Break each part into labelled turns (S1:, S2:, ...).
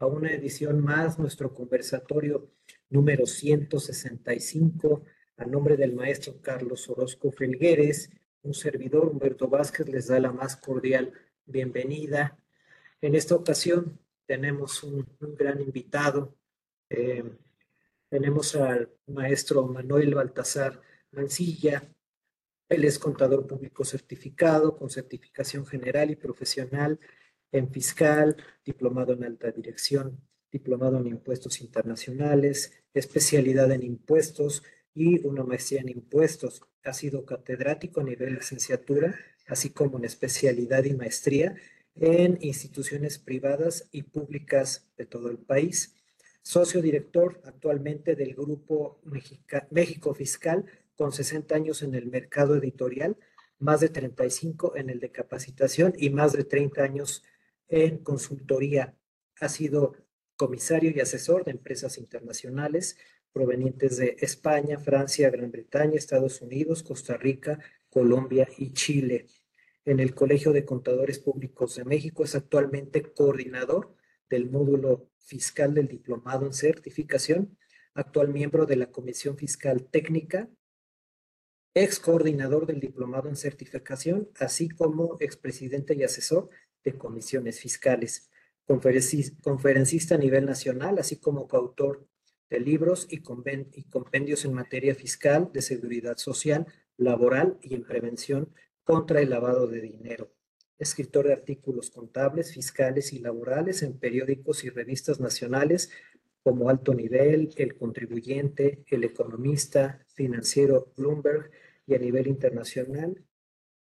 S1: a una edición más, nuestro conversatorio número 165, a nombre del maestro Carlos Orozco Felgueres, un servidor, Humberto Vázquez, les da la más cordial bienvenida. En esta ocasión tenemos un, gran invitado. Eh, tenemos al maestro Manuel Baltasar Mancilla. Él es contador público certificado con certificación general y profesional en fiscal, diplomado en alta dirección, diplomado en impuestos internacionales, especialidad en impuestos y una maestría en impuestos. Ha sido catedrático a nivel licenciatura, así como en especialidad y maestría en instituciones privadas y públicas de todo el país. Socio director actualmente del Grupo México Fiscal, con 60 años en el mercado editorial, más de 35 en el de capacitación y más de 30 años en consultoría. Ha sido comisario y asesor de empresas internacionales provenientes de España, Francia, Gran Bretaña, Estados Unidos, Costa Rica, Colombia y Chile. En el Colegio de Contadores Públicos de México es actualmente coordinador del módulo fiscal del diplomado en certificación, actual miembro de la Comisión Fiscal Técnica, ex coordinador del diplomado en certificación, así como expresidente y asesor de comisiones fiscales, conferencista a nivel nacional, así como coautor de libros y, compendios en materia fiscal, de seguridad social, laboral y en prevención contra el lavado de dinero. Escritor de artículos contables, fiscales y laborales en periódicos y revistas nacionales como Alto Nivel, El Contribuyente, El Economista, Financiero Bloomberg y a nivel internacional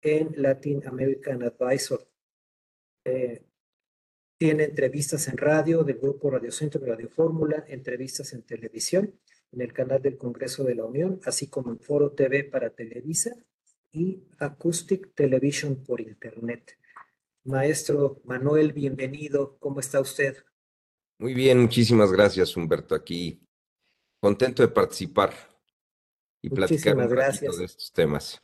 S1: en Latin American Advisor, eh, tiene entrevistas en radio del Grupo Radio Centro y Radio Fórmula, entrevistas en televisión, en el canal del Congreso de la Unión, así como en Foro TV para Televisa y Acoustic Television por Internet. Maestro Manuel, bienvenido. ¿Cómo está usted?
S2: Muy bien, muchísimas gracias, Humberto. Aquí contento de participar y platicar un gracias. de estos temas.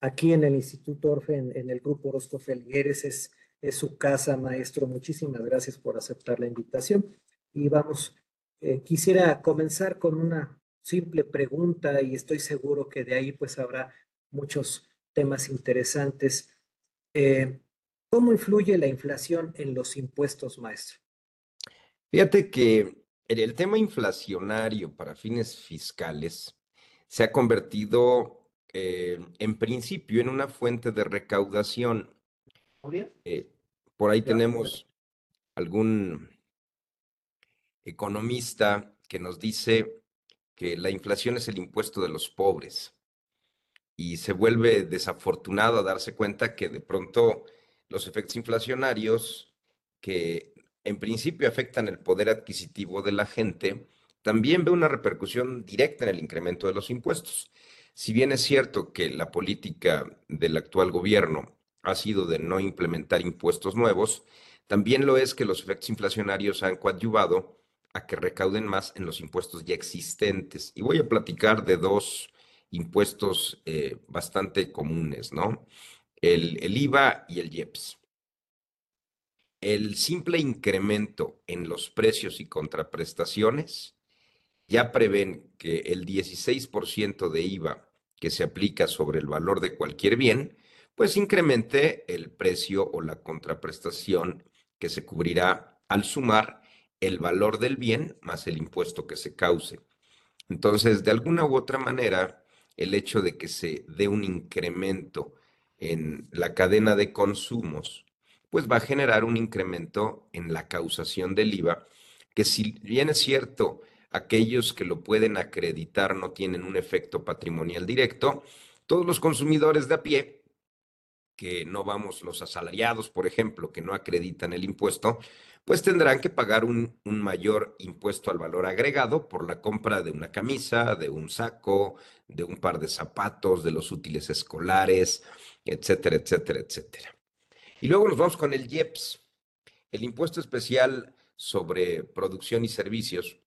S1: Aquí en el Instituto Orfe, en, en el Grupo Orozco Felgueres, es es su casa, maestro. Muchísimas gracias por aceptar la invitación. Y vamos, eh, quisiera comenzar con una simple pregunta y estoy seguro que de ahí pues habrá muchos temas interesantes. Eh, ¿Cómo influye la inflación en los impuestos, maestro?
S2: Fíjate que el tema inflacionario para fines fiscales se ha convertido eh, en principio en una fuente de recaudación eh, por ahí tenemos algún economista que nos dice que la inflación es el impuesto de los pobres y se vuelve desafortunado a darse cuenta que de pronto los efectos inflacionarios que en principio afectan el poder adquisitivo de la gente, también ve una repercusión directa en el incremento de los impuestos. Si bien es cierto que la política del actual gobierno ha sido de no implementar impuestos nuevos, también lo es que los efectos inflacionarios han coadyuvado a que recauden más en los impuestos ya existentes. Y voy a platicar de dos impuestos eh, bastante comunes, ¿no? El, el IVA y el IEPS. El simple incremento en los precios y contraprestaciones ya prevén que el 16% de IVA que se aplica sobre el valor de cualquier bien pues incremente el precio o la contraprestación que se cubrirá al sumar el valor del bien más el impuesto que se cause. Entonces, de alguna u otra manera, el hecho de que se dé un incremento en la cadena de consumos, pues va a generar un incremento en la causación del IVA, que si bien es cierto, aquellos que lo pueden acreditar no tienen un efecto patrimonial directo, todos los consumidores de a pie que no vamos los asalariados, por ejemplo, que no acreditan el impuesto, pues tendrán que pagar un, mayor impuesto al valor agregado por la compra de una camisa, de un saco, de un par de zapatos, de los útiles escolares, etcétera, etcétera, etcétera. Y luego nos vamos con el IEPS, el impuesto especial sobre producción y servicios,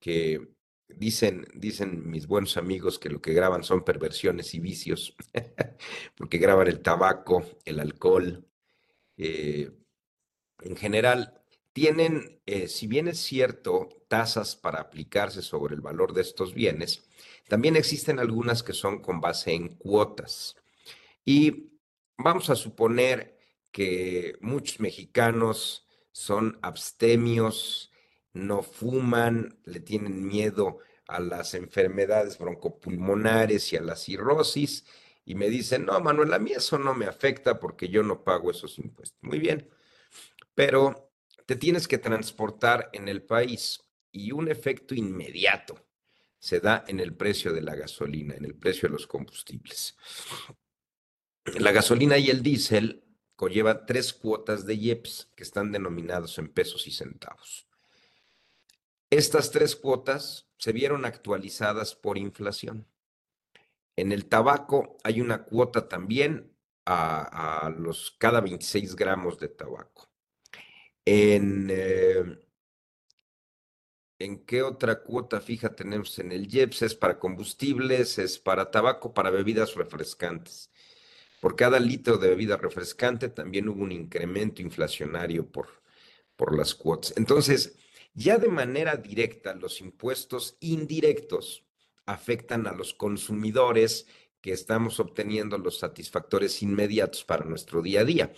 S2: que Dicen, dicen mis buenos amigos que lo que graban son perversiones y vicios, porque graban el tabaco, el alcohol. Eh, en general, tienen, eh, si bien es cierto, tasas para aplicarse sobre el valor de estos bienes, también existen algunas que son con base en cuotas. Y vamos a suponer que muchos mexicanos son abstemios, no fuman, le tienen miedo a las enfermedades broncopulmonares y a la cirrosis, y me dicen, no, Manuel, a mí eso no me afecta porque yo no pago esos impuestos. Muy bien, pero te tienes que transportar en el país y un efecto inmediato se da en el precio de la gasolina, en el precio de los combustibles. La gasolina y el diésel conlleva tres cuotas de IEPS que están denominados en pesos y centavos. Estas tres cuotas se vieron actualizadas por inflación. En el tabaco hay una cuota también a, los cada 26 gramos de tabaco. En, eh, ¿En qué otra cuota fija tenemos? En el IEPS es para combustibles, es para tabaco, para bebidas refrescantes. Por cada litro de bebida refrescante también hubo un incremento inflacionario por, por las cuotas. Entonces, ya de manera directa, los impuestos indirectos afectan a los consumidores que estamos obteniendo los satisfactores inmediatos para nuestro día a día.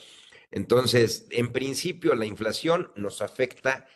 S2: Entonces, en principio, la inflación nos afecta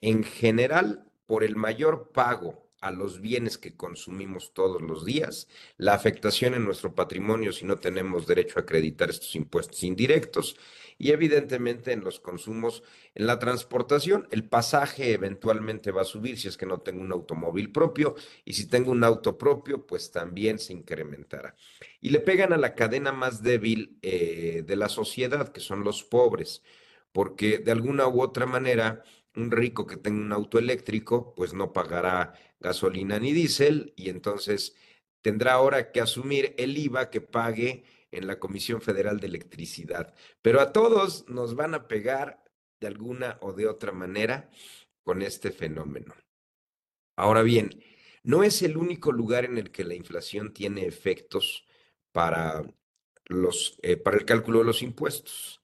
S2: en general por el mayor pago a los bienes que consumimos todos los días, la afectación en nuestro patrimonio si no tenemos derecho a acreditar estos impuestos indirectos y evidentemente en los consumos, en la transportación, el pasaje eventualmente va a subir si es que no tengo un automóvil propio y si tengo un auto propio, pues también se incrementará. Y le pegan a la cadena más débil eh, de la sociedad, que son los pobres, porque de alguna u otra manera un rico que tenga un auto eléctrico, pues no pagará gasolina ni diésel y entonces tendrá ahora que asumir el IVA que pague en la Comisión Federal de Electricidad. Pero a todos nos van a pegar de alguna o de otra manera con este fenómeno. Ahora bien, no es el único lugar en el que la inflación tiene efectos para, los, eh, para el cálculo de los impuestos.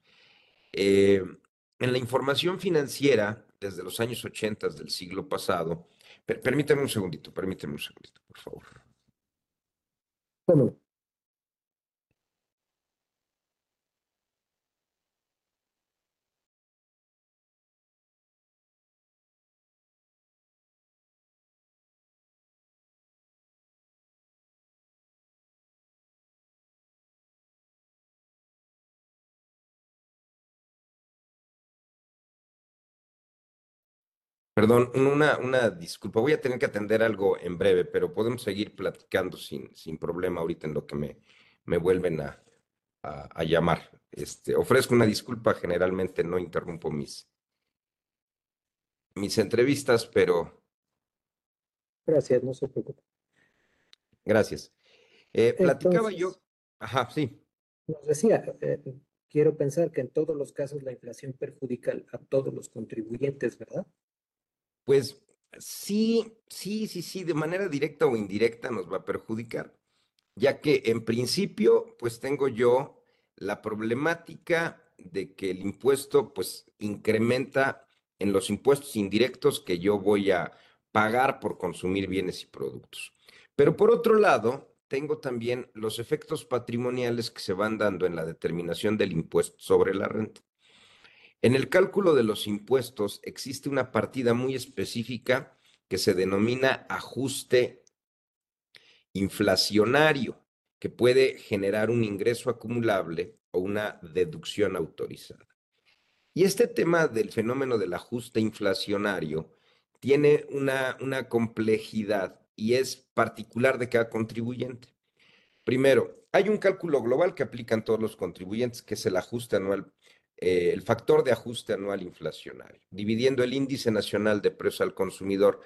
S2: Eh, en la información financiera, desde los años 80 del siglo pasado, permíteme un segundito, permíteme un segundito, por favor. Perdón, una, una disculpa. Voy a tener que atender algo en breve, pero podemos seguir platicando sin, sin problema ahorita en lo que me, me vuelven a, a, llamar. Este, ofrezco una disculpa, generalmente no interrumpo mis, mis entrevistas, pero...
S1: Gracias, no se preocupe.
S2: Gracias. Eh, platicaba yo... Ajá, sí.
S1: Nos decía, eh, quiero pensar que en todos los casos la inflación perjudica a todos los contribuyentes, ¿verdad?
S2: Pues sí, sí, sí, sí, de manera directa o indirecta nos va a perjudicar, ya que en principio, pues tengo yo la problemática de que el impuesto, pues incrementa en los impuestos indirectos que yo voy a pagar por consumir bienes y productos. Pero por otro lado, tengo también los efectos patrimoniales que se van dando en la determinación del impuesto sobre la renta. En el cálculo de los impuestos existe una partida muy específica que se denomina ajuste inflacionario, que puede generar un ingreso acumulable o una deducción autorizada. Y este tema del fenómeno del ajuste inflacionario tiene una, complejidad y es particular de cada contribuyente. Primero, hay un cálculo global que aplican todos los contribuyentes, que es el ajuste anual eh, el factor de ajuste anual inflacionario, dividiendo el índice nacional de precios al consumidor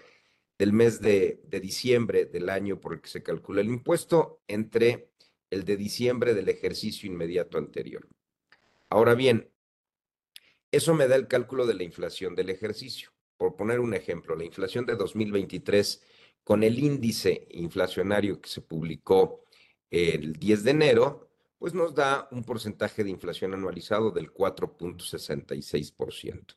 S2: del mes de, de, diciembre del año por el que se calcula el impuesto entre el de diciembre del ejercicio inmediato anterior. Ahora bien, eso me da el cálculo de la inflación del ejercicio. Por poner un ejemplo, la inflación de 2023 con el índice inflacionario que se publicó el 10 de enero pues nos da un porcentaje de inflación anualizado del 4.66%.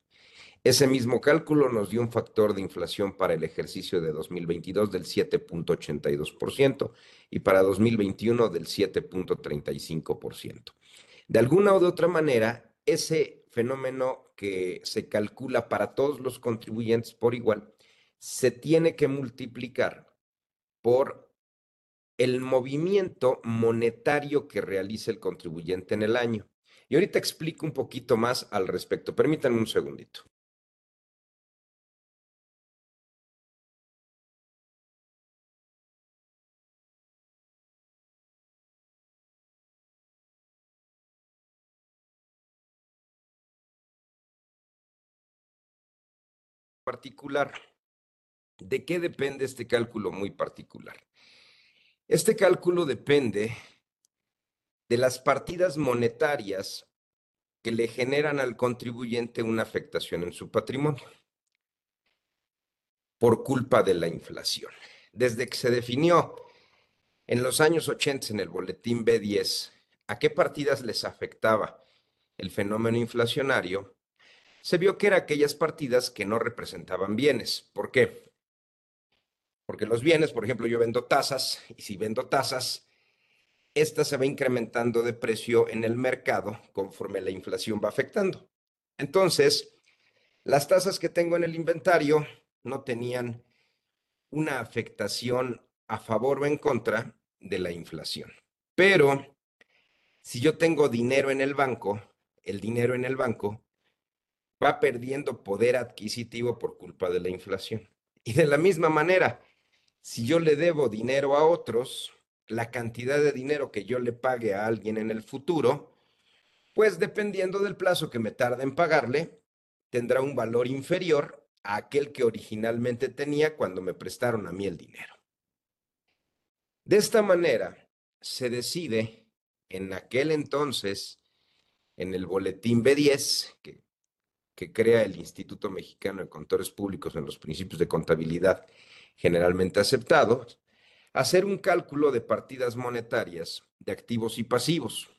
S2: Ese mismo cálculo nos dio un factor de inflación para el ejercicio de 2022 del 7.82% y para 2021 del 7.35%. De alguna o de otra manera, ese fenómeno que se calcula para todos los contribuyentes por igual, se tiene que multiplicar por el movimiento monetario que realiza el contribuyente en el año. Y ahorita explico un poquito más al respecto. Permítanme un segundito. particular. ¿De qué depende este cálculo muy particular? Este cálculo depende de las partidas monetarias que le generan al contribuyente una afectación en su patrimonio por culpa de la inflación. Desde que se definió en los años 80 en el boletín B10 a qué partidas les afectaba el fenómeno inflacionario, se vio que eran aquellas partidas que no representaban bienes. ¿Por qué? Porque los bienes, por ejemplo, yo vendo tasas y si vendo tasas, esta se va incrementando de precio en el mercado conforme la inflación va afectando. Entonces, las tasas que tengo en el inventario no tenían una afectación a favor o en contra de la inflación. Pero si yo tengo dinero en el banco, el dinero en el banco va perdiendo poder adquisitivo por culpa de la inflación. Y de la misma manera, si yo le debo dinero a otros, la cantidad de dinero que yo le pague a alguien en el futuro, pues dependiendo del plazo que me tarde en pagarle, tendrá un valor inferior a aquel que originalmente tenía cuando me prestaron a mí el dinero. De esta manera, se decide en aquel entonces, en el boletín B10, que que crea el Instituto Mexicano de Contadores Públicos en los principios de contabilidad generalmente aceptados, hacer un cálculo de partidas monetarias de activos y pasivos.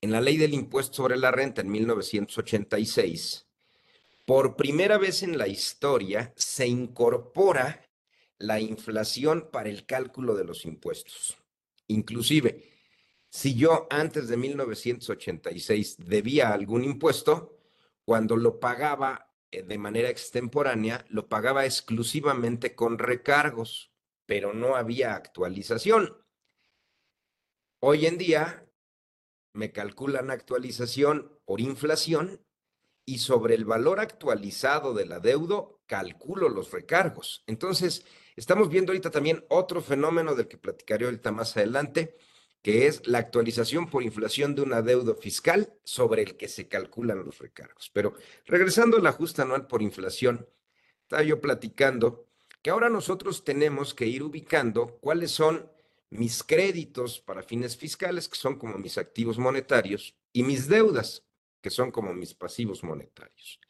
S2: En la ley del impuesto sobre la renta en 1986, por primera vez en la historia se incorpora la inflación para el cálculo de los impuestos. Inclusive, si yo antes de 1986 debía algún impuesto, cuando lo pagaba de manera extemporánea, lo pagaba exclusivamente con recargos, pero no había actualización. Hoy en día me calculan actualización por inflación y sobre el valor actualizado del adeudo calculo los recargos. Entonces, estamos viendo ahorita también otro fenómeno del que platicaré ahorita más adelante, que es la actualización por inflación de un adeudo fiscal sobre el que se calculan los recargos. Pero regresando al ajuste anual por inflación, estaba yo platicando que ahora nosotros tenemos que ir ubicando cuáles son mis créditos para fines fiscales, que son como mis activos monetarios, y mis deudas, que son como mis pasivos monetarios.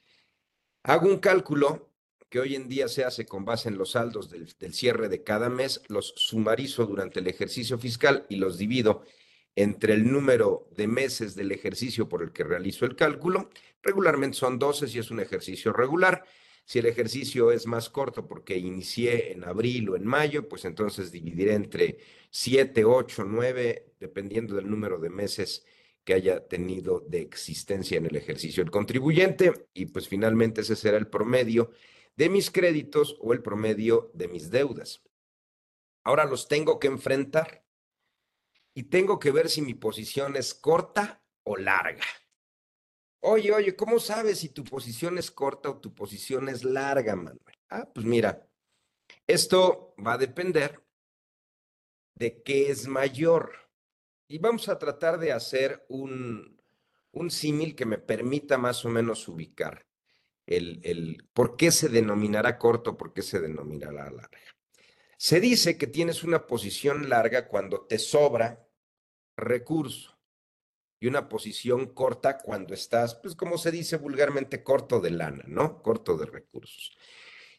S2: Hago un cálculo que hoy en día se hace con base en los saldos del, cierre de cada mes, los sumarizo durante el ejercicio fiscal y los divido entre el número de meses del ejercicio por el que realizo el cálculo. Regularmente son 12 si es un ejercicio regular. Si el ejercicio es más corto porque inicié en abril o en mayo, pues entonces dividiré entre 7, 8, 9, dependiendo del número de meses que haya tenido de existencia en el ejercicio el contribuyente. Y pues finalmente ese será el promedio de mis créditos o el promedio de mis deudas. Ahora los tengo que enfrentar y tengo que ver si mi posición es corta o larga. Oye, oye, ¿cómo sabes si tu posición es corta o tu posición es larga, Manuel? Ah, pues mira, esto va a depender de qué es mayor. Y vamos a tratar de hacer un, un símil que me permita más o menos ubicar el, por qué se denominará corto, por qué se denominará larga. Se dice que tienes una posición larga cuando te sobra recurso y una posición corta cuando estás, pues como se dice vulgarmente, corto de lana, ¿no? Corto de recursos.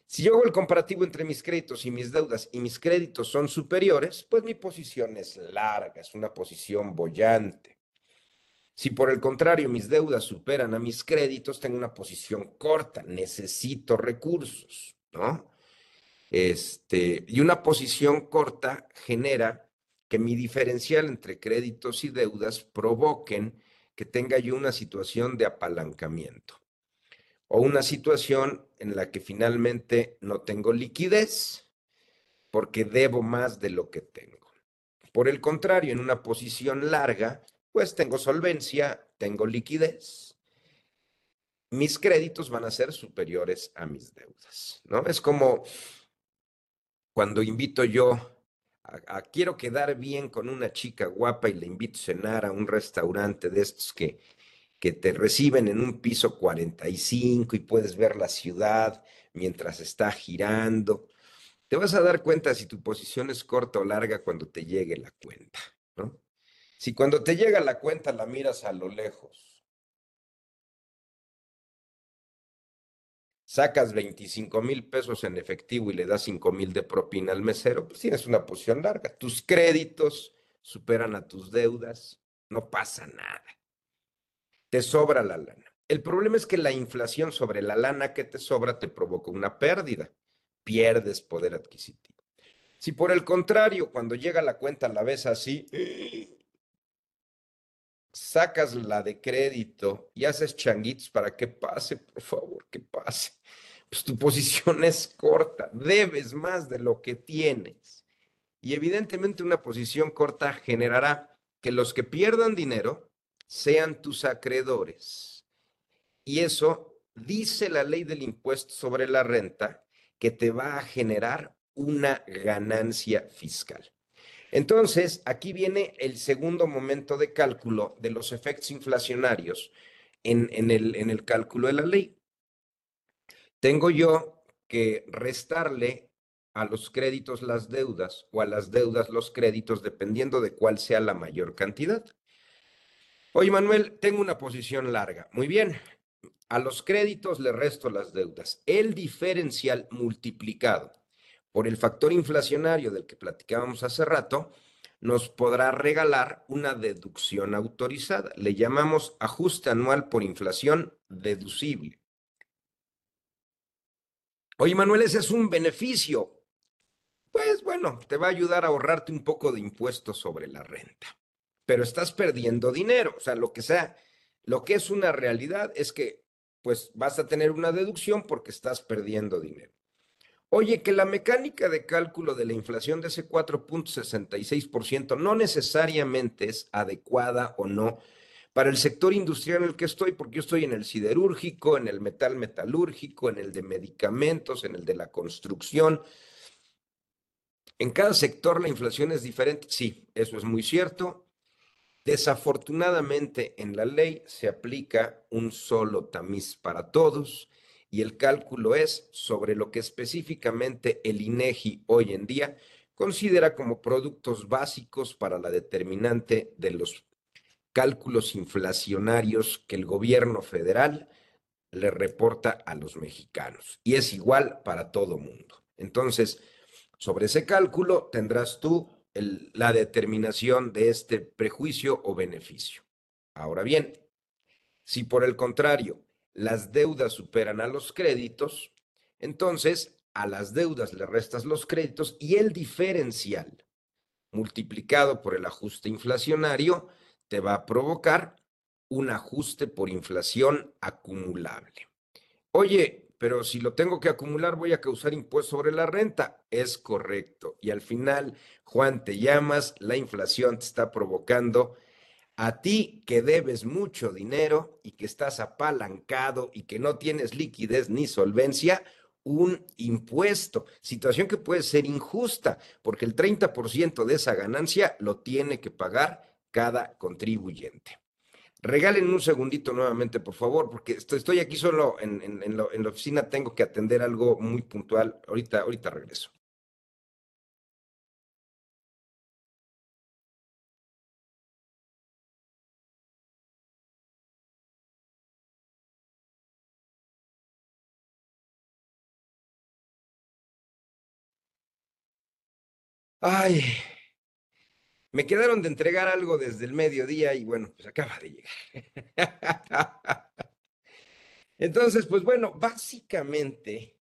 S2: Si yo hago el comparativo entre mis créditos y mis deudas y mis créditos son superiores, pues mi posición es larga, es una posición bollante. Si por el contrario mis deudas superan a mis créditos, tengo una posición corta, necesito recursos, ¿no? Este, y una posición corta genera que mi diferencial entre créditos y deudas provoquen que tenga yo una situación de apalancamiento o una situación en la que finalmente no tengo liquidez porque debo más de lo que tengo. Por el contrario, en una posición larga, pues tengo solvencia, tengo liquidez. Mis créditos van a ser superiores a mis deudas, ¿no? Es como cuando invito yo a, quiero quedar bien con una chica guapa y le invito a cenar a un restaurante de estos que, que te reciben en un piso 45 y puedes ver la ciudad mientras está girando. Te vas a dar cuenta si tu posición es corta o larga cuando te llegue la cuenta, ¿no? Si cuando te llega la cuenta la miras a lo lejos, sacas 25 mil pesos en efectivo y le das 5 mil de propina al mesero, pues tienes una posición larga. Tus créditos superan a tus deudas, no pasa nada. Te sobra la lana. El problema es que la inflación sobre la lana que te sobra te provoca una pérdida pierdes poder adquisitivo. Si por el contrario, cuando llega la cuenta la ves así, sacas la de crédito y haces changuitos para que pase, por favor, que pase. Pues tu posición es corta, debes más de lo que tienes. Y evidentemente una posición corta generará que los que pierdan dinero sean tus acreedores. Y eso dice la ley del impuesto sobre la renta que te va a generar una ganancia fiscal. Entonces, aquí viene el segundo momento de cálculo de los efectos inflacionarios en, el, el cálculo de la ley. Tengo yo que restarle a los créditos las deudas o a las deudas los créditos dependiendo de cuál sea la mayor cantidad. Oye, Manuel, tengo una posición larga. Muy bien, a los créditos le resto las deudas. El diferencial multiplicado por el factor inflacionario del que platicábamos hace rato nos podrá regalar una deducción autorizada. Le llamamos ajuste anual por inflación deducible. Oye, Manuel, ese es un beneficio. Pues bueno, te va a ayudar a ahorrarte un poco de impuestos sobre la renta, pero estás perdiendo dinero. O sea, lo que sea, lo que es una realidad es que pues vas a tener una deducción porque estás perdiendo dinero. Oye, que la mecánica de cálculo de la inflación de ese 4.66% no necesariamente es adecuada o no para el sector industrial en el que estoy, porque yo estoy en el siderúrgico, en el metal metalúrgico, en el de medicamentos, en el de la construcción. En cada sector la inflación es diferente. Sí, eso es muy cierto. Desafortunadamente en la ley se aplica un solo tamiz para todos y el cálculo es sobre lo que específicamente el INEGI hoy en día considera como productos básicos para la determinante de los cálculos inflacionarios que el gobierno federal le reporta a los mexicanos y es igual para todo mundo. Entonces, sobre ese cálculo tendrás tú la determinación de este prejuicio o beneficio. Ahora bien, si por el contrario las deudas superan a los créditos, entonces a las deudas le restas los créditos y el diferencial multiplicado por el ajuste inflacionario te va a provocar un ajuste por inflación acumulable. Oye, pero si lo tengo que acumular voy a causar impuesto sobre la renta. Es correcto. Y al final, Juan, te llamas, la inflación te está provocando a ti que debes mucho dinero y que estás apalancado y que no tienes liquidez ni solvencia, un impuesto, situación que puede ser injusta, porque el 30% de esa ganancia lo tiene que pagar cada contribuyente. Regalen un segundito nuevamente, por favor, porque estoy, aquí solo en, en, la oficina, tengo que atender algo muy puntual. Ahorita, ahorita regreso. Ay, Me quedaron de entregar algo desde el mediodía y bueno, pues acaba de llegar. Entonces, pues bueno, básicamente,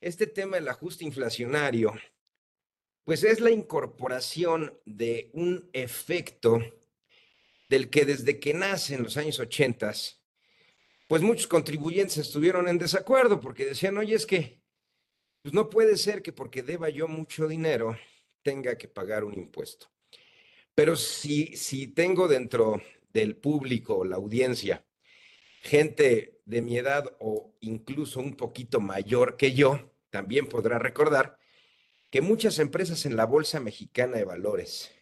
S2: este tema del ajuste inflacionario, pues es la incorporación de un efecto del que desde que nace en los años 80, pues muchos contribuyentes estuvieron en desacuerdo porque decían, oye, es que pues no puede ser que porque deba yo mucho dinero tenga que pagar un impuesto. Pero si, si tengo dentro del público, la audiencia, gente de mi edad o incluso un poquito mayor que yo, también podrá recordar que muchas empresas en la Bolsa Mexicana de Valores,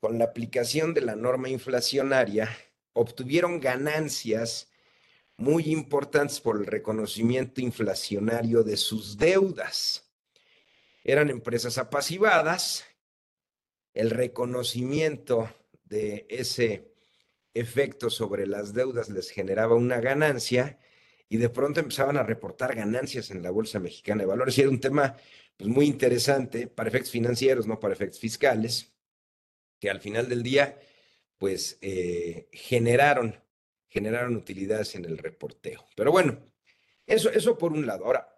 S2: con la aplicación de la norma inflacionaria, obtuvieron ganancias muy importantes por el reconocimiento inflacionario de sus deudas. Eran empresas apasivadas el reconocimiento de ese efecto sobre las deudas les generaba una ganancia y de pronto empezaban a reportar ganancias en la Bolsa Mexicana de Valores. Y era un tema pues, muy interesante para efectos financieros, no para efectos fiscales, que al final del día pues eh, generaron, generaron utilidades en el reporteo. Pero bueno, eso, eso por un lado. Ahora,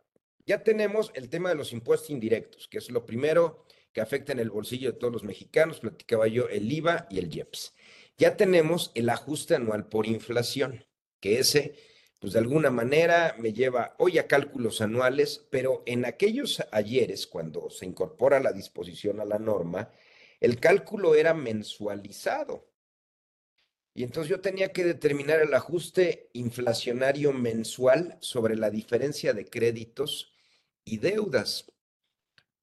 S2: ya tenemos el tema de los impuestos indirectos, que es lo primero que afectan el bolsillo de todos los mexicanos, platicaba yo, el IVA y el IEPS. Ya tenemos el ajuste anual por inflación, que ese, pues de alguna manera me lleva hoy a cálculos anuales, pero en aquellos ayeres, cuando se incorpora la disposición a la norma, el cálculo era mensualizado. Y entonces yo tenía que determinar el ajuste inflacionario mensual sobre la diferencia de créditos y deudas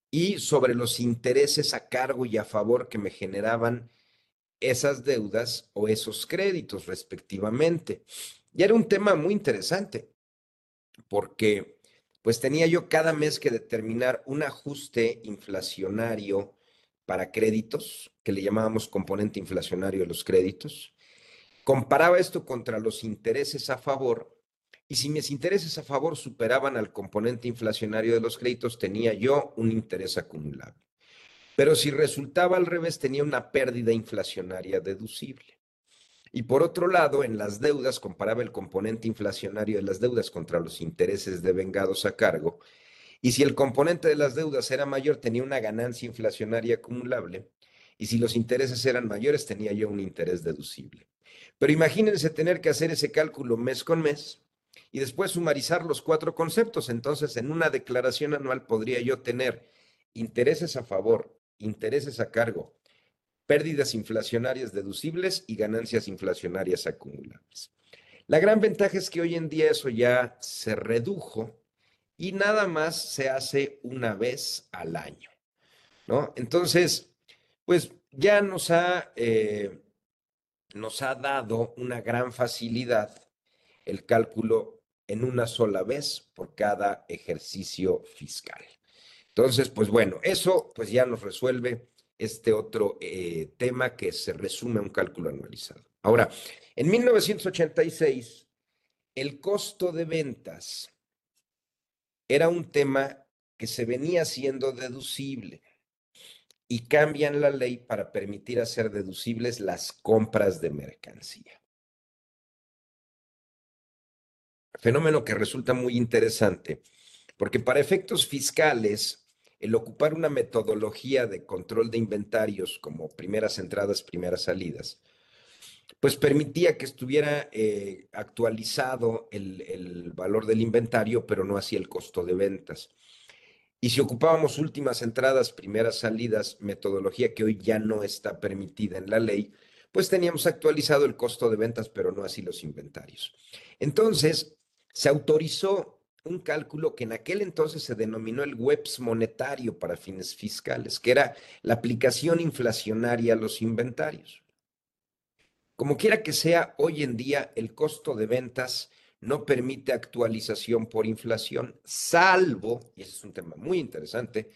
S2: y sobre los intereses a cargo y a favor que me generaban esas deudas o esos créditos respectivamente. Y era un tema muy interesante porque pues tenía yo cada mes que determinar un ajuste inflacionario para créditos, que le llamábamos componente inflacionario de los créditos. Comparaba esto contra los intereses a favor y si mis intereses a favor superaban al componente inflacionario de los créditos, tenía yo un interés acumulable. Pero si resultaba al revés, tenía una pérdida inflacionaria deducible. Y por otro lado, en las deudas, comparaba el componente inflacionario de las deudas contra los intereses devengados a cargo. Y si el componente de las deudas era mayor, tenía una ganancia inflacionaria acumulable. Y si los intereses eran mayores, tenía yo un interés deducible. Pero imagínense tener que hacer ese cálculo mes con mes y después sumarizar los cuatro conceptos. Entonces, en una declaración anual podría yo tener intereses a favor, intereses a cargo, pérdidas inflacionarias deducibles y ganancias inflacionarias acumulables. La gran ventaja es que hoy en día eso ya se redujo y nada más se hace una vez al año, ¿no? Entonces, pues ya nos ha, eh, nos ha dado una gran facilidad el cálculo en una sola vez por cada ejercicio fiscal. Entonces, pues bueno, eso pues ya nos resuelve este otro eh, tema que se resume a un cálculo anualizado. Ahora, en 1986, el costo de ventas era un tema que se venía siendo deducible y cambian la ley para permitir hacer deducibles las compras de mercancía. Fenómeno que resulta muy interesante, porque para efectos fiscales, el ocupar una metodología de control de inventarios como primeras entradas, primeras salidas, pues permitía que estuviera eh, actualizado el, el, valor del inventario, pero no así el costo de ventas. Y si ocupábamos últimas entradas, primeras salidas, metodología que hoy ya no está permitida en la ley, pues teníamos actualizado el costo de ventas, pero no así los inventarios. Entonces, se autorizó un cálculo que en aquel entonces se denominó el WEPS monetario para fines fiscales, que era la aplicación inflacionaria a los inventarios. Como quiera que sea, hoy en día el costo de ventas no permite actualización por inflación, salvo, y ese es un tema muy interesante,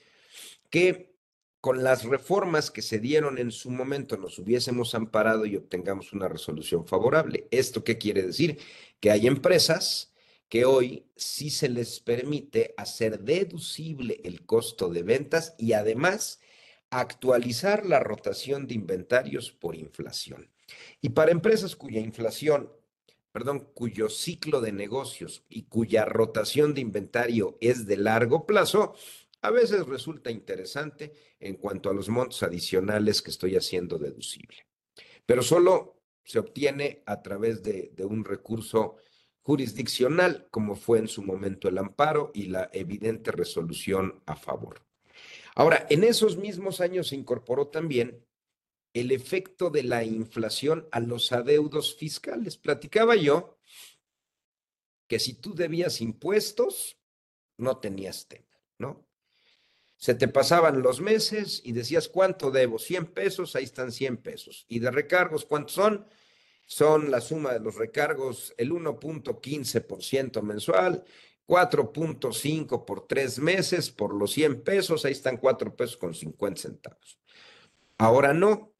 S2: que con las reformas que se dieron en su momento nos hubiésemos amparado y obtengamos una resolución favorable. ¿Esto qué quiere decir? Que hay empresas que hoy sí se les permite hacer deducible el costo de ventas y además actualizar la rotación de inventarios por inflación. Y para empresas cuya inflación, perdón, cuyo ciclo de negocios y cuya rotación de inventario es de largo plazo, a veces resulta interesante en cuanto a los montos adicionales que estoy haciendo deducible. Pero solo se obtiene a través de, de un recurso jurisdiccional, como fue en su momento el amparo y la evidente resolución a favor. Ahora, en esos mismos años se incorporó también el efecto de la inflación a los adeudos fiscales. Platicaba yo que si tú debías impuestos, no tenías tema, ¿no? Se te pasaban los meses y decías, ¿cuánto debo? 100 pesos, ahí están 100 pesos. ¿Y de recargos cuántos son? Son la suma de los recargos, el 1.15% mensual 4.5 por tres meses, por los 100 pesos, ahí están 4 pesos con 50 centavos. Ahora no,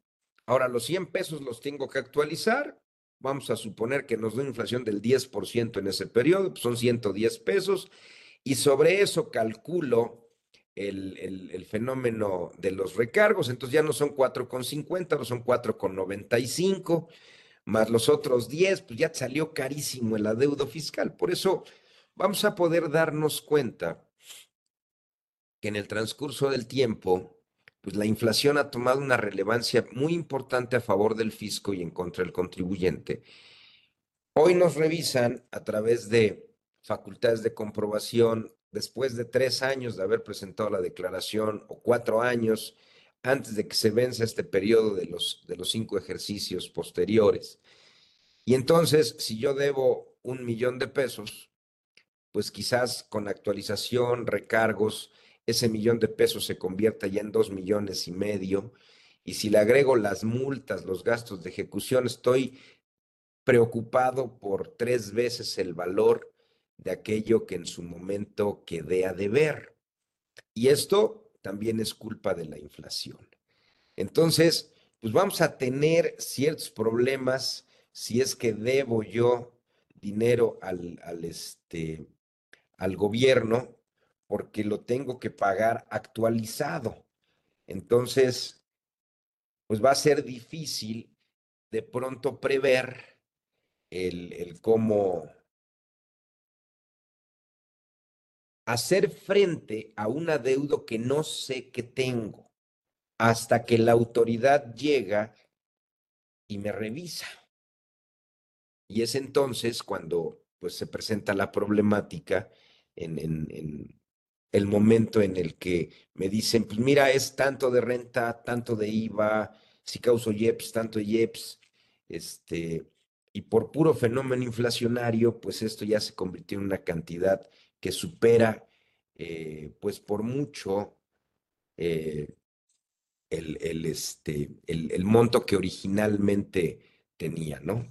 S2: ahora los 100 pesos los tengo que actualizar. Vamos a suponer que nos da una inflación del 10% en ese periodo, pues son 110 pesos, y sobre eso calculo el, el, el, fenómeno de los recargos, entonces ya no son 4,50, no son 4,95, más los otros 10, pues ya salió carísimo el adeudo fiscal. Por eso vamos a poder darnos cuenta que en el transcurso del tiempo, pues la inflación ha tomado una relevancia muy importante a favor del fisco y en contra del contribuyente. Hoy nos revisan a través de facultades de comprobación después de tres años de haber presentado la declaración o cuatro años antes de que se vence este periodo de los, de los cinco ejercicios posteriores. Y entonces, si yo debo un millón de pesos, pues quizás con actualización, recargos, ese millón de pesos se convierta ya en dos millones y medio. Y si le agrego las multas, los gastos de ejecución, estoy preocupado por tres veces el valor de aquello que en su momento quedé a deber. Y esto también es culpa de la inflación. Entonces, pues vamos a tener ciertos problemas si es que debo yo dinero al, al este, al gobierno porque lo tengo que pagar actualizado. Entonces, pues va a ser difícil de pronto prever el, el cómo hacer frente a un adeudo que no sé que tengo hasta que la autoridad llega y me revisa. Y es entonces cuando pues se presenta la problemática en, el momento en el que me dicen, pues mira, es tanto de renta, tanto de IVA, si causo IEPS, tanto IEPS, este, y por puro fenómeno inflacionario, pues esto ya se convirtió en una cantidad que supera, eh, pues por mucho, eh, el, el, este, el, el monto que originalmente tenía, ¿no?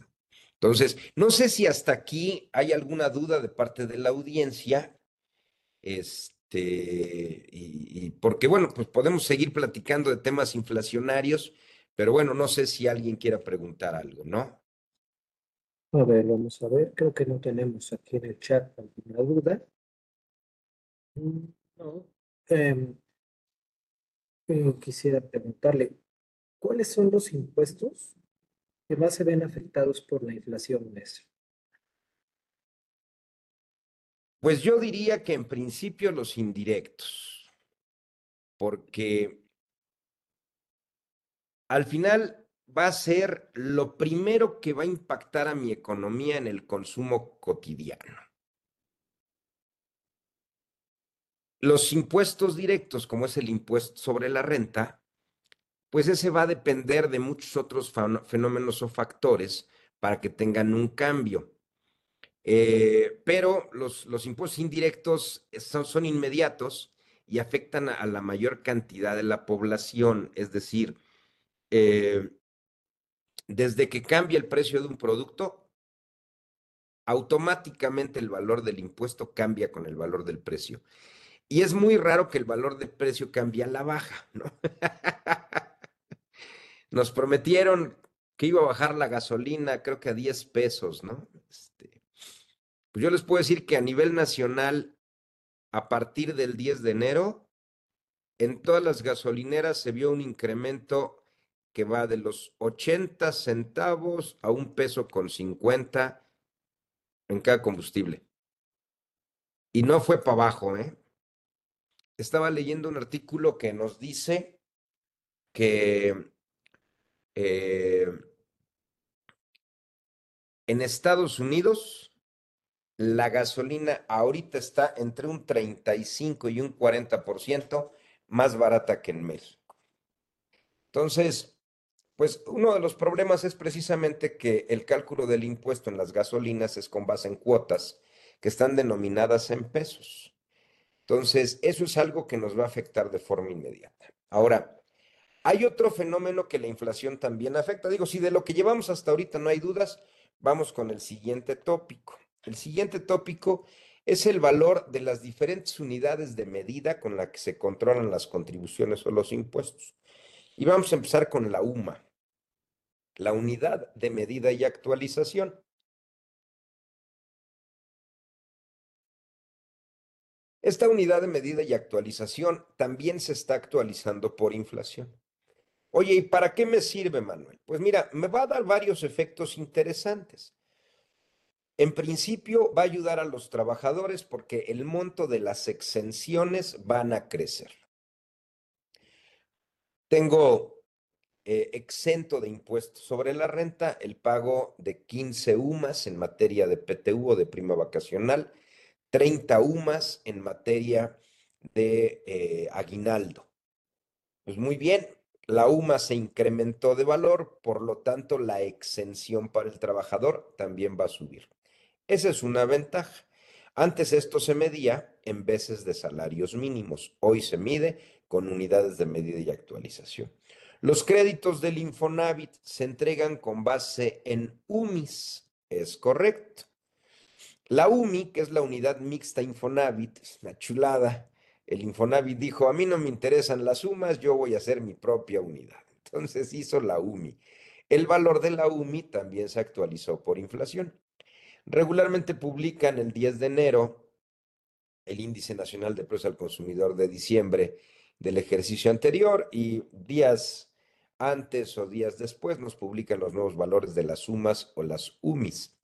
S2: Entonces, no sé si hasta aquí hay alguna duda de parte de la audiencia, este, y, porque bueno, pues podemos seguir platicando de temas inflacionarios, pero bueno, no sé si alguien quiera preguntar algo, ¿no?
S1: A ver, vamos a ver, creo que no tenemos aquí en el chat alguna duda. Mm, no. Em, quisiera preguntarle, ¿cuáles son los impuestos que más se ven afectados por la inflación, maestro?
S2: Pues yo diría que en principio los indirectos, porque al final va a ser lo primero que va a impactar a mi economía en el consumo cotidiano. Los impuestos directos, como es el impuesto sobre la renta, pues ese va a depender de muchos otros fenómenos o factores para que tengan un cambio. Eh, pero los, los, impuestos indirectos son, son, inmediatos y afectan a, la mayor cantidad de la población, es decir, eh, desde que cambia el precio de un producto, automáticamente el valor del impuesto cambia con el valor del precio. Y es muy raro que el valor del precio cambie a la baja, ¿no? Nos prometieron que iba a bajar la gasolina, creo que a 10 pesos, ¿no? Este, pues yo les puedo decir que a nivel nacional, a partir del 10 de enero, en todas las gasolineras se vio un incremento que va de los 80 centavos a un peso con 50 en cada combustible. Y no fue para abajo, ¿eh? Estaba leyendo un artículo que nos dice que eh, en Estados Unidos la gasolina ahorita está entre un 35 y un 40% más barata que en México. Entonces, pues uno de los problemas es precisamente que el cálculo del impuesto en las gasolinas es con base en cuotas que están denominadas en pesos. Entonces, eso es algo que nos va a afectar de forma inmediata. Ahora, hay otro fenómeno que la inflación también afecta. Digo, si de lo que llevamos hasta ahorita no hay dudas, vamos con el siguiente tópico. El siguiente tópico es el valor de las diferentes unidades de medida con la que se controlan las contribuciones o los impuestos. Y vamos a empezar con la UMA, la unidad de medida y actualización. Esta unidad de medida y actualización también se está actualizando por inflación. Oye, ¿y para qué me sirve, Manuel? Pues mira, me va a dar varios efectos interesantes. En principio, va a ayudar a los trabajadores porque el monto de las exenciones van a crecer. Tengo eh, exento de impuestos sobre la renta el pago de 15 UMAS en materia de PTU o de prima vacacional, 30 UMAS en materia de eh, aguinaldo. Pues muy bien, la UMA se incrementó de valor, por lo tanto la exención para el trabajador también va a subir. Esa es una ventaja. Antes esto se medía en veces de salarios mínimos, hoy se mide con unidades de medida y actualización. Los créditos del Infonavit se entregan con base en UMIS, es correcto. La UMI, que es la unidad mixta Infonavit, es una chulada, el Infonavit dijo, a mí no me interesan las sumas, yo voy a hacer mi propia unidad. Entonces hizo la UMI. El valor de la UMI también se actualizó por inflación. Regularmente publican el 10 de enero el índice nacional de precios al consumidor de diciembre del ejercicio anterior y días antes o días después nos publican los nuevos valores de las sumas o las UMIs.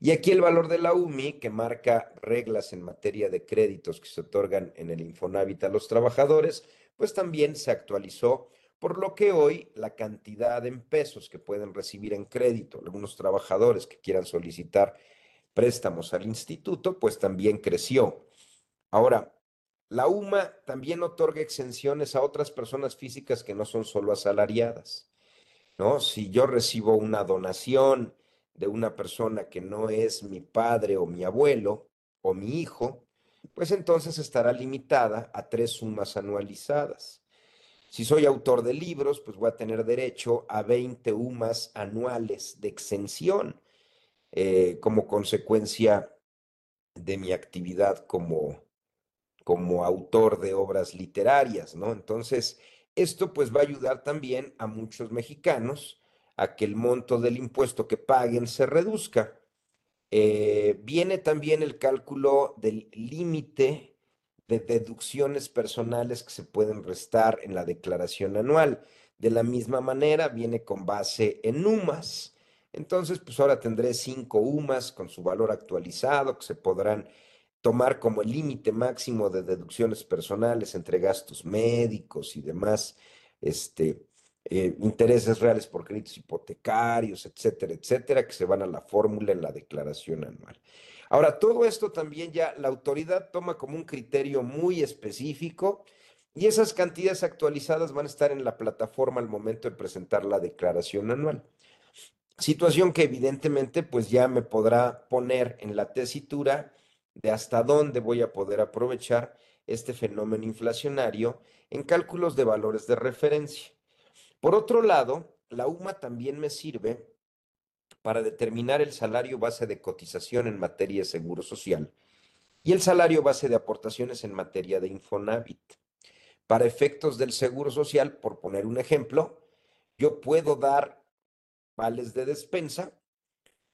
S2: Y aquí el valor de la UMI, que marca reglas en materia de créditos que se otorgan en el Infonavit a los trabajadores, pues también se actualizó, por lo que hoy la cantidad en pesos que pueden recibir en crédito algunos trabajadores que quieran solicitar préstamos al instituto, pues también creció. Ahora, la UMA también otorga exenciones a otras personas físicas que no son solo asalariadas. ¿No? Si yo recibo una donación, de una persona que no es mi padre o mi abuelo o mi hijo, pues entonces estará limitada a tres sumas anualizadas. Si soy autor de libros, pues voy a tener derecho a 20 UMAS anuales de exención eh, como consecuencia de mi actividad como, como autor de obras literarias, ¿no? Entonces, esto pues va a ayudar también a muchos mexicanos a que el monto del impuesto que paguen se reduzca. Eh, viene también el cálculo del límite de deducciones personales que se pueden restar en la declaración anual. De la misma manera, viene con base en UMAS. Entonces, pues ahora tendré cinco UMAS con su valor actualizado que se podrán tomar como el límite máximo de deducciones personales entre gastos médicos y demás este, eh, intereses reales por créditos hipotecarios, etcétera, etcétera, que se van a la fórmula en la declaración anual. Ahora, todo esto también ya la autoridad toma como un criterio muy específico y esas cantidades actualizadas van a estar en la plataforma al momento de presentar la declaración anual. Situación que evidentemente pues ya me podrá poner en la tesitura de hasta dónde voy a poder aprovechar este fenómeno inflacionario en cálculos de valores de referencia. Por otro lado, la UMA también me sirve para determinar el salario base de cotización en materia de seguro social y el salario base de aportaciones en materia de Infonavit. Para efectos del seguro social, por poner un ejemplo, yo puedo dar vales de despensa,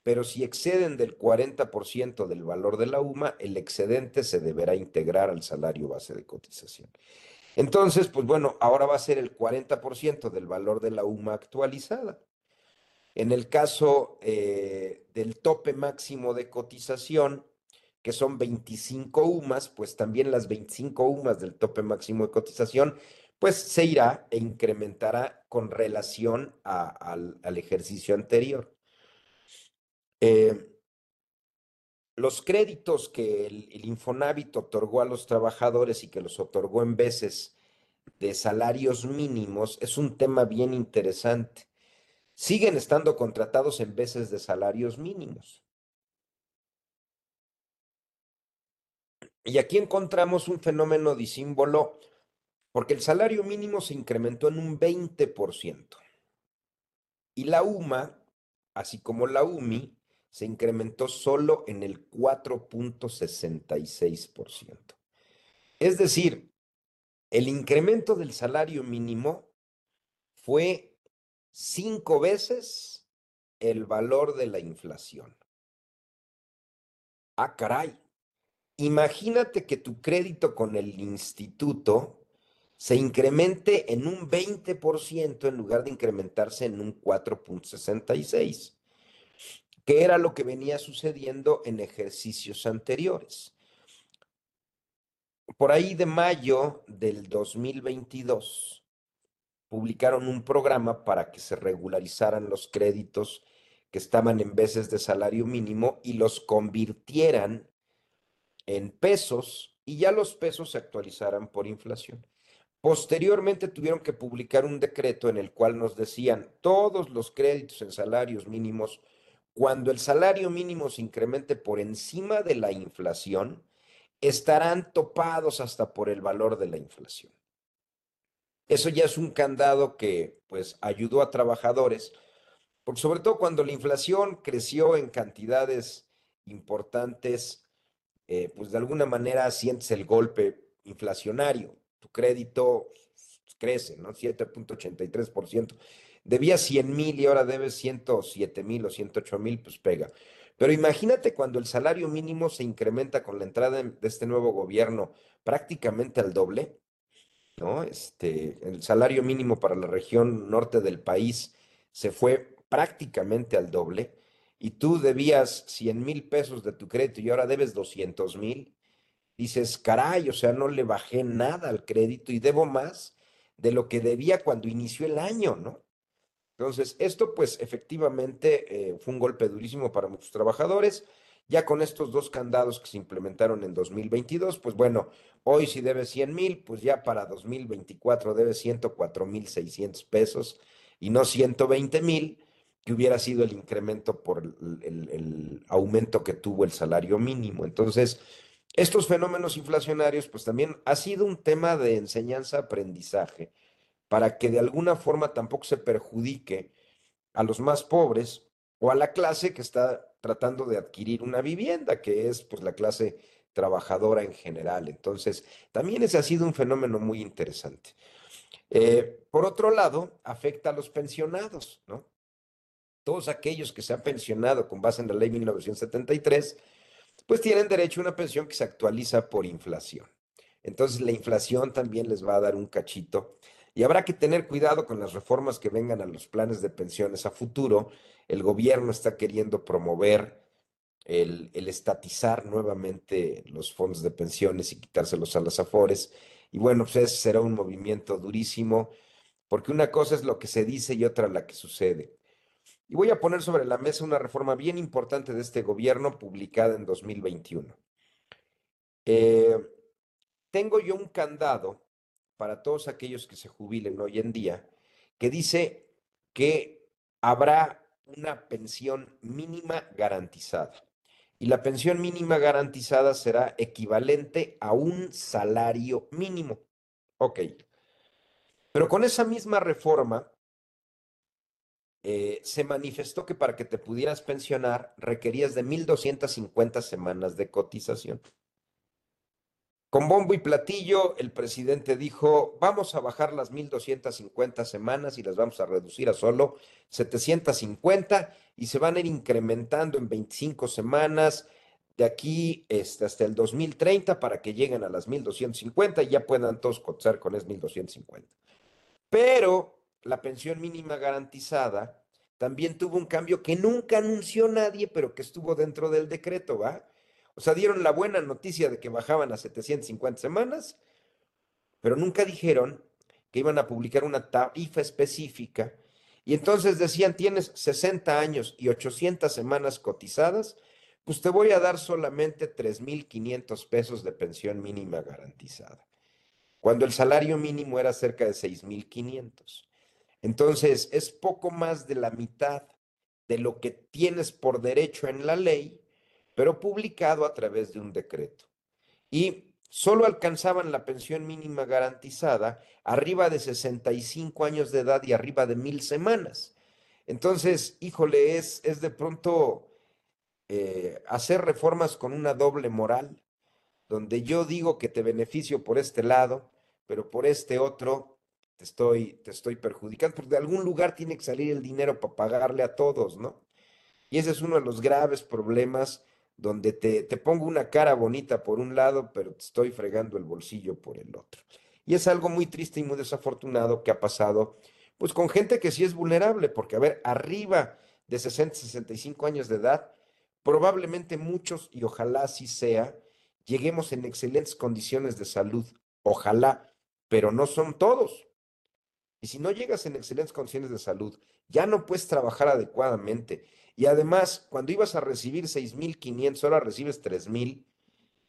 S2: pero si exceden del 40% del valor de la UMA, el excedente se deberá integrar al salario base de cotización. Entonces, pues bueno, ahora va a ser el 40% del valor de la UMA actualizada. En el caso eh, del tope máximo de cotización, que son 25 UMAS, pues también las 25 UMAS del tope máximo de cotización, pues se irá e incrementará con relación al, ejercicio anterior. Eh, los créditos que el, el, Infonavit otorgó a los trabajadores y que los otorgó en veces de salarios mínimos es un tema bien interesante. Siguen estando contratados en veces de salarios mínimos. Y aquí encontramos un fenómeno disímbolo porque el salario mínimo se incrementó en un 20%. Y la UMA, así como la UMI, se incrementó solo en el 4.66%. Es decir, el incremento del salario mínimo fue cinco veces el valor de la inflación. Ah, caray. Imagínate que tu crédito con el instituto se incremente en un 20% en lugar de incrementarse en un 4.66, que era lo que venía sucediendo en ejercicios anteriores. Por ahí de mayo del 2022, publicaron un programa para que se regularizaran los créditos que estaban en veces de salario mínimo y los convirtieran en pesos y ya los pesos se actualizaran por inflación. Posteriormente tuvieron que publicar un decreto en el cual nos decían todos los créditos en salarios mínimos, cuando el salario mínimo se incremente por encima de la inflación, estarán topados hasta por el valor de la inflación. Eso ya es un candado que pues ayudó a trabajadores, porque sobre todo cuando la inflación creció en cantidades importantes, eh, pues de alguna manera sientes el golpe inflacionario. Tu crédito crece, ¿no? 7.83%. Debías 100 mil y ahora debes 107 mil o 108 mil, pues pega. Pero imagínate cuando el salario mínimo se incrementa con la entrada de este nuevo gobierno prácticamente al doble, ¿no? Este, el salario mínimo para la región norte del país se fue prácticamente al doble y tú debías 100 mil pesos de tu crédito y ahora debes 200 mil, dices, caray, o sea, no le bajé nada al crédito y debo más de lo que debía cuando inició el año, ¿no? Entonces, esto pues efectivamente eh, fue un golpe durísimo para muchos trabajadores. Ya con estos dos candados que se implementaron en 2022, pues bueno, hoy si debe 100 mil, pues ya para 2024 debe 104 mil 600 pesos y no 120 mil, que hubiera sido el incremento por el, aumento que tuvo el salario mínimo. Entonces, estos fenómenos inflacionarios, pues también ha sido un tema de enseñanza-aprendizaje para que de alguna forma tampoco se perjudique a los más pobres o a la clase que está tratando de adquirir una vivienda, que es pues la clase trabajadora en general. Entonces, también ese ha sido un fenómeno muy interesante. Eh, por otro lado, afecta a los pensionados, ¿no? Todos aquellos que se han pensionado con base en la ley 1973, pues tienen derecho a una pensión que se actualiza por inflación. Entonces, la inflación también les va a dar un cachito y habrá que tener cuidado con las reformas que vengan a los planes de pensiones a futuro. El gobierno está queriendo promover el, estatizar nuevamente los fondos de pensiones y quitárselos a las afores. Y bueno, pues ese será un movimiento durísimo, porque una cosa es lo que se dice y otra la que sucede. Y voy a poner sobre la mesa una reforma bien importante de este gobierno publicada en 2021. Eh, tengo yo un candado para todos aquellos que se jubilen hoy en día, que dice que habrá una pensión mínima garantizada. Y la pensión mínima garantizada será equivalente a un salario mínimo. Ok. Pero con esa misma reforma, eh, se manifestó que para que te pudieras pensionar requerías de 1.250 semanas de cotización. Con bombo y platillo, el presidente dijo, vamos a bajar las 1.250 semanas y las vamos a reducir a solo 750 y se van a ir incrementando en 25 semanas de aquí este, hasta el 2030 para que lleguen a las 1250 y ya puedan todos cotizar con es 1250. Pero la pensión mínima garantizada también tuvo un cambio que nunca anunció nadie, pero que estuvo dentro del decreto, ¿va? O sea, dieron la buena noticia de que bajaban a 750 semanas, pero nunca dijeron que iban a publicar una tarifa específica. Y entonces decían, tienes 60 años y 800 semanas cotizadas, pues te voy a dar solamente 3.500 pesos de pensión mínima garantizada, cuando el salario mínimo era cerca de 6.500. Entonces, es poco más de la mitad de lo que tienes por derecho en la ley, pero publicado a través de un decreto. Y solo alcanzaban la pensión mínima garantizada arriba de 65 años de edad y arriba de mil semanas. Entonces, híjole, es, es de pronto eh, hacer reformas con una doble moral, donde yo digo que te beneficio por este lado, pero por este otro te estoy, te estoy perjudicando, porque de algún lugar tiene que salir el dinero para pagarle a todos, ¿no? Y ese es uno de los graves problemas donde te, te pongo una cara bonita por un lado, pero te estoy fregando el bolsillo por el otro. Y es algo muy triste y muy desafortunado que ha pasado, pues con gente que sí es vulnerable, porque a ver, arriba de 60, 65 años de edad, probablemente muchos, y ojalá así sea, lleguemos en excelentes condiciones de salud, ojalá, pero no son todos. Y si no llegas en excelentes condiciones de salud, ya no puedes trabajar adecuadamente. Y además, cuando ibas a recibir 6.500, ahora recibes 3.000,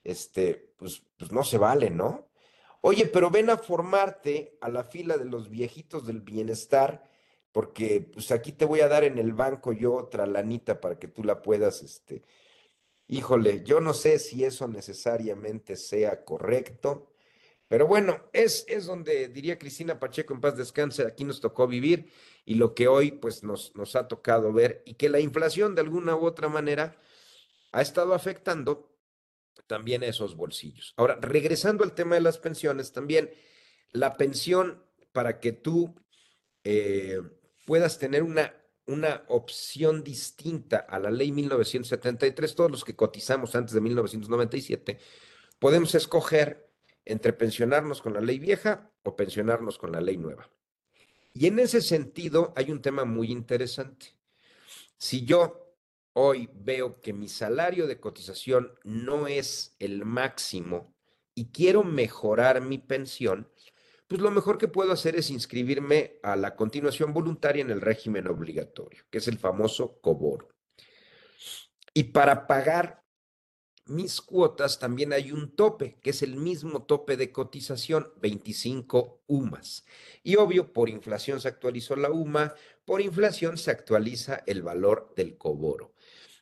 S2: este, pues, pues no se vale, ¿no? Oye, pero ven a formarte a la fila de los viejitos del bienestar, porque pues aquí te voy a dar en el banco yo otra lanita para que tú la puedas, este, híjole, yo no sé si eso necesariamente sea correcto. Pero bueno, es, es donde diría Cristina Pacheco en paz descanse, aquí nos tocó vivir y lo que hoy pues nos, nos ha tocado ver y que la inflación de alguna u otra manera ha estado afectando también esos bolsillos. Ahora, regresando al tema de las pensiones, también la pensión para que tú eh, puedas tener una, una opción distinta a la ley 1973, todos los que cotizamos antes de 1997, podemos escoger entre pensionarnos con la ley vieja o pensionarnos con la ley nueva. Y en ese sentido hay un tema muy interesante. Si yo hoy veo que mi salario de cotización no es el máximo y quiero mejorar mi pensión, pues lo mejor que puedo hacer es inscribirme a la continuación voluntaria en el régimen obligatorio, que es el famoso COBOR. Y para pagar mis cuotas también hay un tope, que es el mismo tope de cotización, 25 UMAS. Y obvio, por inflación se actualizó la UMA, por inflación se actualiza el valor del coboro.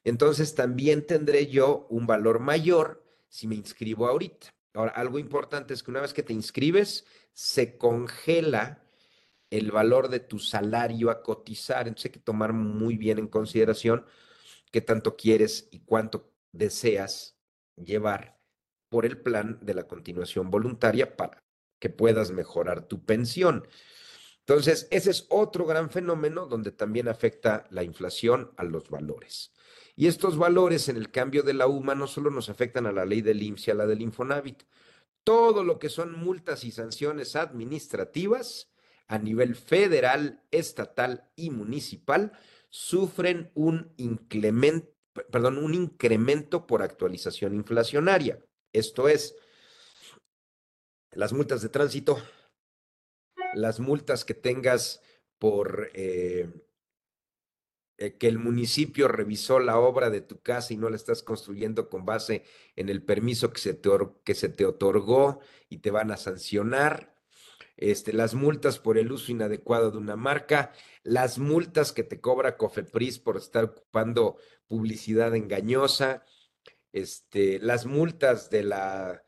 S2: Entonces también tendré yo un valor mayor si me inscribo ahorita. Ahora, algo importante es que una vez que te inscribes, se congela el valor de tu salario a cotizar. Entonces hay que tomar muy bien en consideración qué tanto quieres y cuánto deseas llevar por el plan de la continuación voluntaria para que puedas mejorar tu pensión. Entonces, ese es otro gran fenómeno donde también afecta la inflación a los valores. Y estos valores en el cambio de la UMA no solo nos afectan a la ley del IMSS y a la del Infonavit, todo lo que son multas y sanciones administrativas a nivel federal, estatal y municipal sufren un incremento perdón, un incremento por actualización inflacionaria. Esto es, las multas de tránsito, las multas que tengas por eh, eh, que el municipio revisó la obra de tu casa y no la estás construyendo con base en el permiso que se te, que se te otorgó y te van a sancionar este, las multas por el uso inadecuado de una marca, las multas que te cobra Cofepris por estar ocupando publicidad engañosa, este, las multas de la,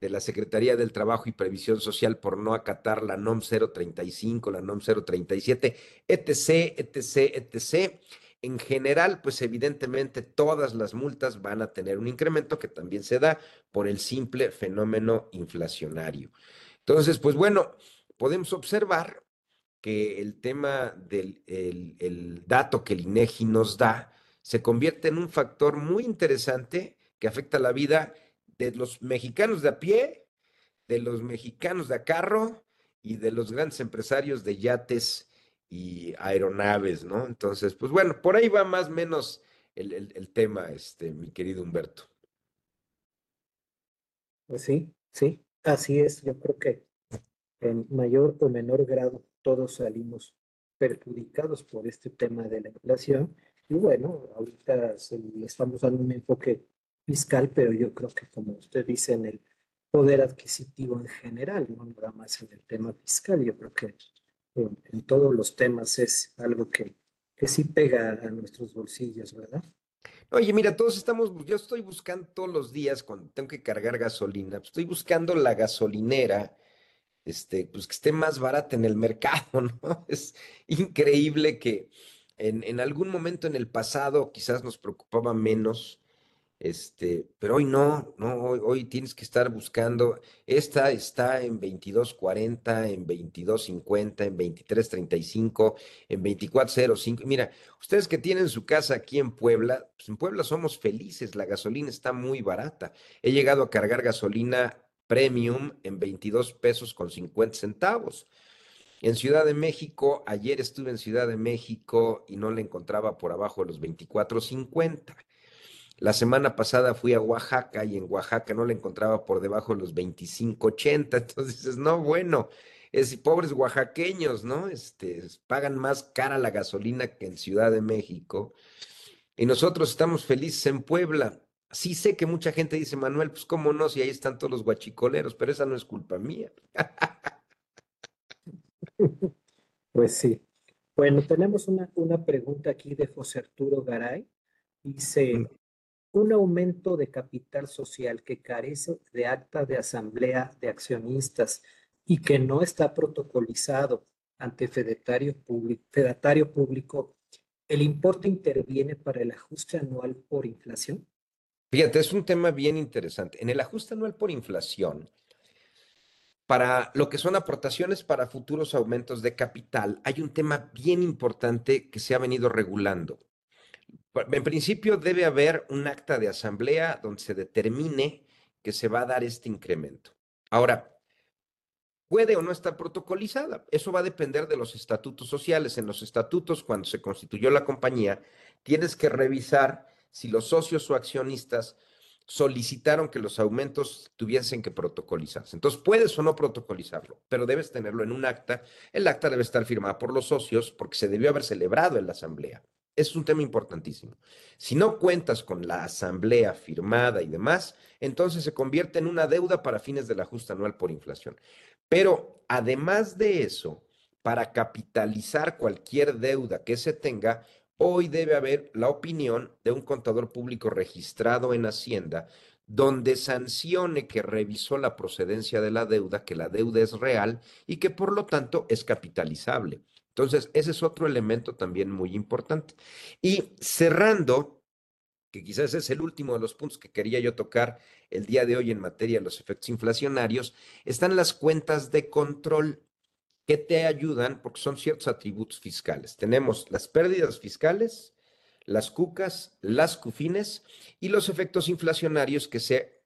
S2: de la Secretaría del Trabajo y Previsión Social por no acatar la NOM 035, la NOM 037, etc., etc., etc. En general, pues evidentemente todas las multas van a tener un incremento que también se da por el simple fenómeno inflacionario. Entonces, pues bueno, podemos observar que el tema del el, dato que el INEGI nos da se convierte en un factor muy interesante que afecta la vida de los mexicanos de a pie, de los mexicanos de a carro y de los grandes empresarios de yates y aeronaves, ¿no? Entonces, pues bueno, por ahí va más o menos el, el tema, este, mi querido Humberto.
S1: Pues sí, sí, así es. Yo creo que en mayor o menor grado todos salimos perjudicados por este tema de la inflación. Y bueno, ahorita estamos dando un enfoque fiscal, pero yo creo que como usted dice, en el poder adquisitivo en general, no nada más en el tema fiscal, yo creo que en, en todos los temas es algo que, que sí pega a nuestros bolsillos, ¿verdad?
S2: Oye, mira, todos estamos, yo estoy buscando todos los días cuando tengo que cargar gasolina, pues, estoy buscando la gasolinera, este, pues que esté más barata en el mercado, ¿no? Es increíble que en, en algún momento en el pasado quizás nos preocupaba menos este, pero hoy no, no, hoy, tienes que estar buscando. Esta está en 22.40, en 22.50, en 23.35, en 24.05. Mira, ustedes que tienen su casa aquí en Puebla, pues en Puebla somos felices, la gasolina está muy barata. He llegado a cargar gasolina premium en 22 pesos con 50 centavos. En Ciudad de México, ayer estuve en Ciudad de México y no la encontraba por abajo de los 24.50. La semana pasada fui a Oaxaca y en Oaxaca no la encontraba por debajo de los 25.80. Entonces dices, no, bueno, es pobres oaxaqueños, ¿no? Este, pagan más cara la gasolina que en Ciudad de México. Y nosotros estamos felices en Puebla. Sí sé que mucha gente dice, Manuel, pues cómo no, si ahí están todos los guachicoleros, pero esa no es culpa mía.
S1: Pues sí. Bueno, tenemos una, una pregunta aquí de José Arturo Garay. Dice, un aumento de capital social que carece de acta de asamblea de accionistas y que no está protocolizado ante fedatario público, ¿el importe interviene para el ajuste anual por inflación?
S2: Fíjate, es un tema bien interesante. En el ajuste anual por inflación, para lo que son aportaciones para futuros aumentos de capital, hay un tema bien importante que se ha venido regulando. En principio debe haber un acta de asamblea donde se determine que se va a dar este incremento. Ahora, puede o no estar protocolizada. Eso va a depender de los estatutos sociales. En los estatutos, cuando se constituyó la compañía, tienes que revisar si los socios o accionistas solicitaron que los aumentos tuviesen que protocolizarse. Entonces, puedes o no protocolizarlo, pero debes tenerlo en un acta. El acta debe estar firmada por los socios porque se debió haber celebrado en la asamblea. Es un tema importantísimo. Si no cuentas con la asamblea firmada y demás, entonces se convierte en una deuda para fines del ajuste anual por inflación. Pero además de eso, para capitalizar cualquier deuda que se tenga, hoy debe haber la opinión de un contador público registrado en Hacienda donde sancione que revisó la procedencia de la deuda, que la deuda es real y que por lo tanto es capitalizable. Entonces, ese es otro elemento también muy importante. Y cerrando, que quizás es el último de los puntos que quería yo tocar el día de hoy en materia de los efectos inflacionarios, están las cuentas de control que te ayudan porque son ciertos atributos fiscales. Tenemos las pérdidas fiscales, las cucas, las cufines y los efectos inflacionarios que se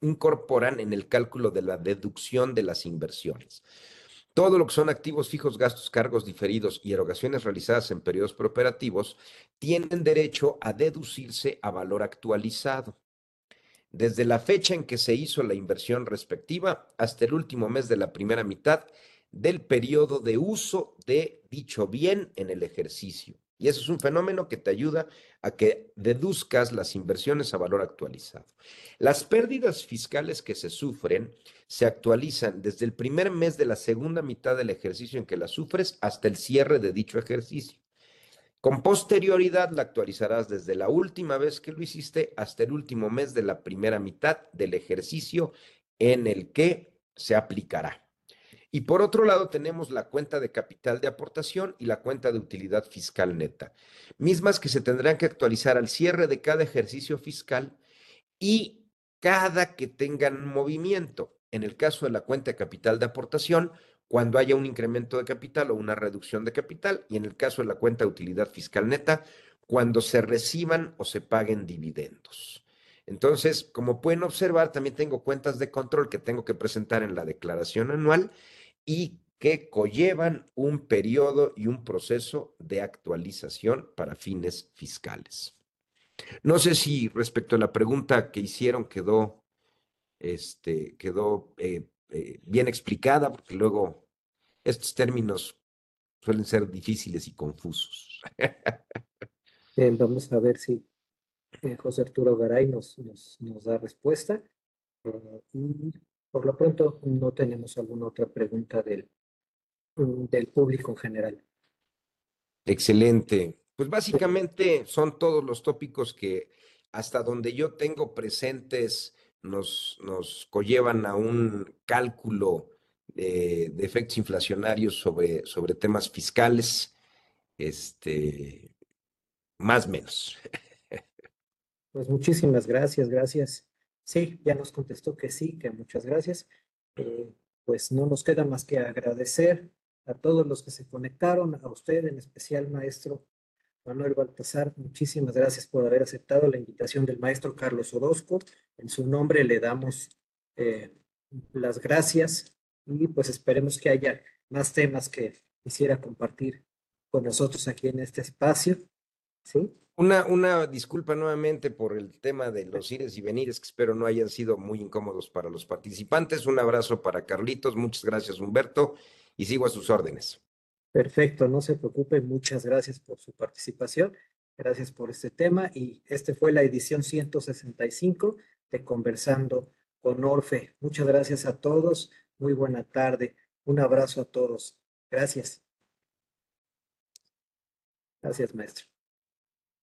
S2: incorporan en el cálculo de la deducción de las inversiones. Todo lo que son activos fijos, gastos, cargos diferidos y erogaciones realizadas en periodos preoperativos tienen derecho a deducirse a valor actualizado. Desde la fecha en que se hizo la inversión respectiva hasta el último mes de la primera mitad del periodo de uso de dicho bien en el ejercicio. Y eso es un fenómeno que te ayuda a que deduzcas las inversiones a valor actualizado. Las pérdidas fiscales que se sufren se actualizan desde el primer mes de la segunda mitad del ejercicio en que las sufres hasta el cierre de dicho ejercicio. Con posterioridad la actualizarás desde la última vez que lo hiciste hasta el último mes de la primera mitad del ejercicio en el que se aplicará. Y por otro lado tenemos la cuenta de capital de aportación y la cuenta de utilidad fiscal neta, mismas que se tendrán que actualizar al cierre de cada ejercicio fiscal y cada que tengan movimiento. En el caso de la cuenta de capital de aportación, cuando haya un incremento de capital o una reducción de capital, y en el caso de la cuenta de utilidad fiscal neta, cuando se reciban o se paguen dividendos. Entonces, como pueden observar, también tengo cuentas de control que tengo que presentar en la declaración anual y que conllevan un periodo y un proceso de actualización para fines fiscales. No sé si respecto a la pregunta que hicieron quedó, este, quedó eh, eh, bien explicada, porque luego estos términos suelen ser difíciles y confusos.
S1: Bien, vamos a ver si eh, José Arturo Garay nos, nos, da respuesta. Por lo pronto no tenemos alguna otra pregunta del, del público en general.
S2: Excelente. Pues básicamente son todos los tópicos que hasta donde yo tengo presentes nos, nos conllevan a un cálculo de, de efectos inflacionarios sobre, sobre temas fiscales, este, más o menos.
S1: Pues muchísimas gracias, gracias. Sí, ya nos contestó que sí, que muchas gracias. Eh, pues no nos queda más que agradecer a todos los que se conectaron, a usted en especial, maestro Manuel Baltasar. Muchísimas gracias por haber aceptado la invitación del maestro Carlos Orozco. En su nombre le damos eh, las gracias y pues esperemos que haya más temas que quisiera compartir con nosotros aquí en este espacio. ¿Sí?
S2: Una, una disculpa nuevamente por el tema de los ires y venires, que espero no hayan sido muy incómodos para los participantes. Un abrazo para Carlitos, muchas gracias Humberto, y sigo a sus órdenes.
S1: Perfecto, no se preocupe, muchas gracias por su participación, gracias por este tema y este fue la edición 165 de Conversando con Orfe. Muchas gracias a todos, muy buena tarde, un abrazo a todos. Gracias. Gracias, maestro.